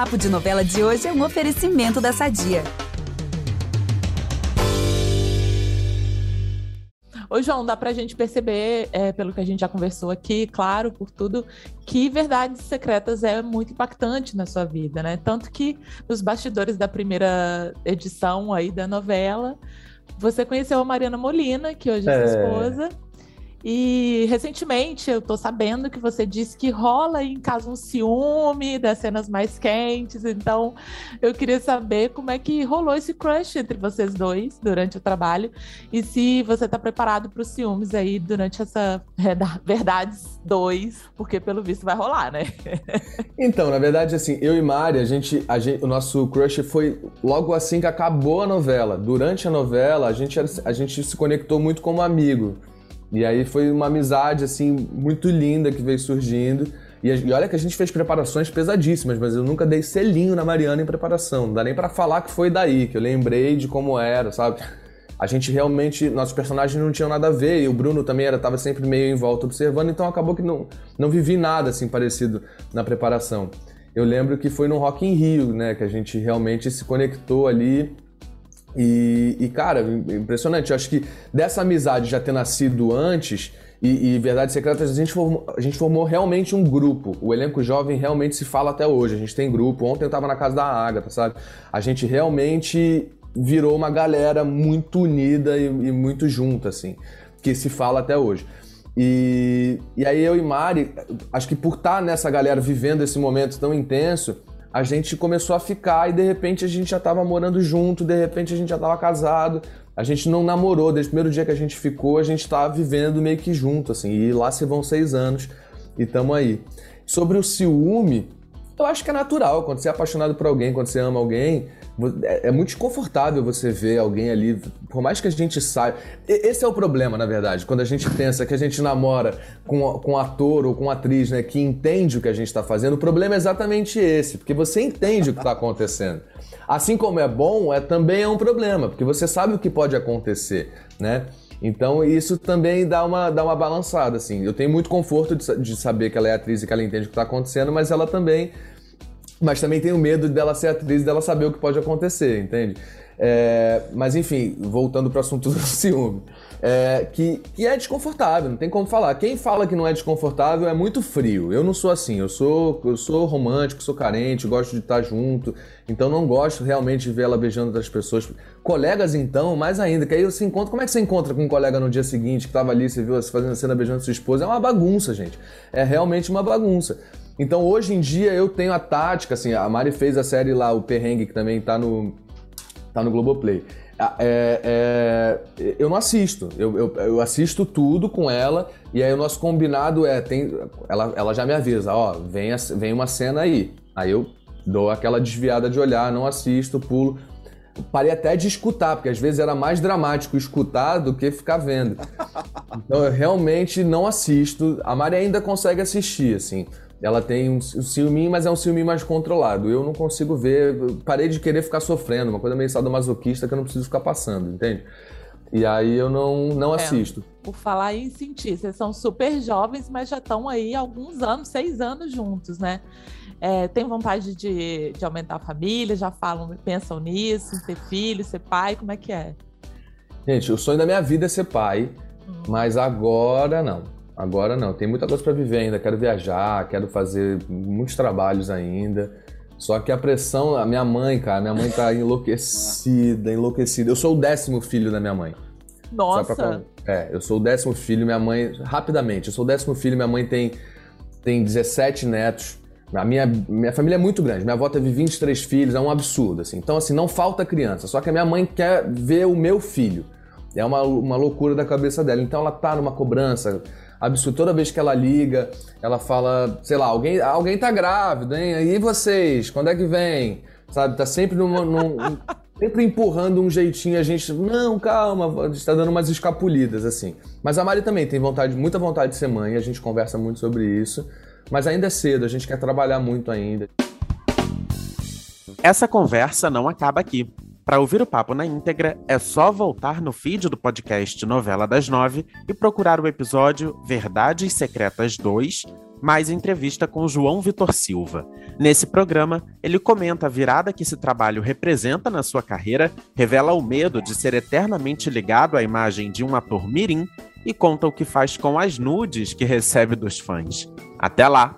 Papo de Novela de hoje é um oferecimento da Sadia. Ô, João, dá pra gente perceber, é, pelo que a gente já conversou aqui, claro, por tudo, que Verdades Secretas é muito impactante na sua vida, né? Tanto que nos bastidores da primeira edição aí da novela, você conheceu a Mariana Molina, que hoje é, é sua esposa. E recentemente eu tô sabendo que você disse que rola em casa um ciúme das cenas mais quentes, então eu queria saber como é que rolou esse crush entre vocês dois durante o trabalho e se você tá preparado para os ciúmes aí durante essa Verdades 2, porque pelo visto vai rolar, né? então, na verdade, assim, eu e Mari, a gente, a gente, o nosso crush foi logo assim que acabou a novela. Durante a novela, a gente, a gente se conectou muito como amigo. E aí foi uma amizade, assim, muito linda que veio surgindo. E, e, olha que a gente fez preparações pesadíssimas, mas eu nunca dei selinho na Mariana em preparação. Não dá nem para falar que foi daí, que eu lembrei de como era, sabe? A gente realmente, nossos personagens não tinham nada a ver, e o Bruno também era, tava sempre meio em volta observando, então acabou que não, não vivi nada assim parecido na preparação. Eu lembro que foi no Rock in Rio, né, que a gente realmente se conectou ali e, e, cara, impressionante. Eu acho que dessa amizade já ter nascido antes e, e Secretas, a gente, formou, a gente formou realmente um grupo. O elenco jovem realmente se fala até hoje. A gente tem grupo. Ontem eu tava na casa da Agatha, sabe? A gente realmente virou uma galera muito unida e, e muito junta, assim, que se fala até hoje. E, e aí eu e Mari, acho que por estar nessa galera vivendo esse momento tão intenso, a gente começou a ficar e de repente a gente já estava morando junto, de repente a gente já estava casado. A gente não namorou, desde o primeiro dia que a gente ficou, a gente estava vivendo meio que junto, assim. E lá se vão seis anos e estamos aí. Sobre o ciúme, eu acho que é natural. Quando você é apaixonado por alguém, quando você ama alguém, é, é muito desconfortável você ver alguém ali, por mais que a gente saiba. Esse é o problema, na verdade, quando a gente pensa que a gente namora com, com um ator ou com uma atriz né, que entende o que a gente está fazendo. O problema é exatamente esse, porque você entende o que está acontecendo. Assim como é bom, é também é um problema, porque você sabe o que pode acontecer, né? Então isso também dá uma, dá uma balançada, assim. Eu tenho muito conforto de, de saber que ela é atriz e que ela entende o que está acontecendo, mas ela também mas também tenho medo dela ser atriz dela saber o que pode acontecer, entende? É, mas enfim, voltando para o assunto do ciúme. É, que, que é desconfortável, não tem como falar. Quem fala que não é desconfortável é muito frio. Eu não sou assim, eu sou, eu sou romântico, sou carente, gosto de estar junto, então não gosto realmente de ver ela beijando outras pessoas. Colegas, então, mais ainda, que aí você encontra. Como é que você encontra com um colega no dia seguinte que estava ali, você viu você fazendo a cena beijando sua esposa? É uma bagunça, gente. É realmente uma bagunça. Então hoje em dia eu tenho a tática, assim, a Mari fez a série lá, o Perrengue, que também tá no, tá no Globoplay. É, é, eu não assisto, eu, eu, eu, assisto tudo com ela e aí o nosso combinado é, tem, ela, ela já me avisa, ó, vem, vem uma cena aí. Aí eu dou aquela desviada de olhar, não assisto, pulo. Parei até de escutar, porque às vezes era mais dramático escutar do que ficar vendo. Então eu realmente não assisto. A Mari ainda consegue assistir, assim ela tem um, um ciúminho, mas é um ciúminho mais controlado. Eu não consigo ver, parei de querer ficar sofrendo, uma coisa meio sadomasoquista que eu não preciso ficar passando, entende? E aí eu não, não é, assisto. Por falar em sentir, vocês são super jovens, mas já estão aí alguns anos, seis anos juntos, né? É, tem vontade de, de aumentar a família? Já falam, pensam nisso, em ter filho, ser pai? Como é que é? Gente, o sonho da minha vida é ser pai, hum. mas agora não. Agora não, tem muita coisa para viver ainda. Quero viajar, quero fazer muitos trabalhos ainda. Só que a pressão, a minha mãe, cara, minha mãe tá enlouquecida, enlouquecida. Eu sou o décimo filho da minha mãe. Nossa! Pra... É, eu sou o décimo filho, minha mãe. Rapidamente, eu sou o décimo filho, minha mãe tem, tem 17 netos. A minha, minha família é muito grande. Minha avó teve 23 filhos, é um absurdo, assim. Então, assim, não falta criança. Só que a minha mãe quer ver o meu filho. É uma, uma loucura da cabeça dela. Então, ela tá numa cobrança absurdo. Toda vez que ela liga, ela fala, sei lá, alguém, alguém tá grávido, hein? E vocês? Quando é que vem? Sabe? Tá sempre numa, num, sempre empurrando um jeitinho a gente, não, calma, a gente tá dando umas escapulidas assim. Mas a Mari também tem vontade, muita vontade de ser mãe, a gente conversa muito sobre isso, mas ainda é cedo, a gente quer trabalhar muito ainda. Essa conversa não acaba aqui. Para ouvir o papo na íntegra, é só voltar no feed do podcast Novela das Nove e procurar o episódio Verdades Secretas 2, mais entrevista com João Vitor Silva. Nesse programa, ele comenta a virada que esse trabalho representa na sua carreira, revela o medo de ser eternamente ligado à imagem de um ator mirim e conta o que faz com as nudes que recebe dos fãs. Até lá!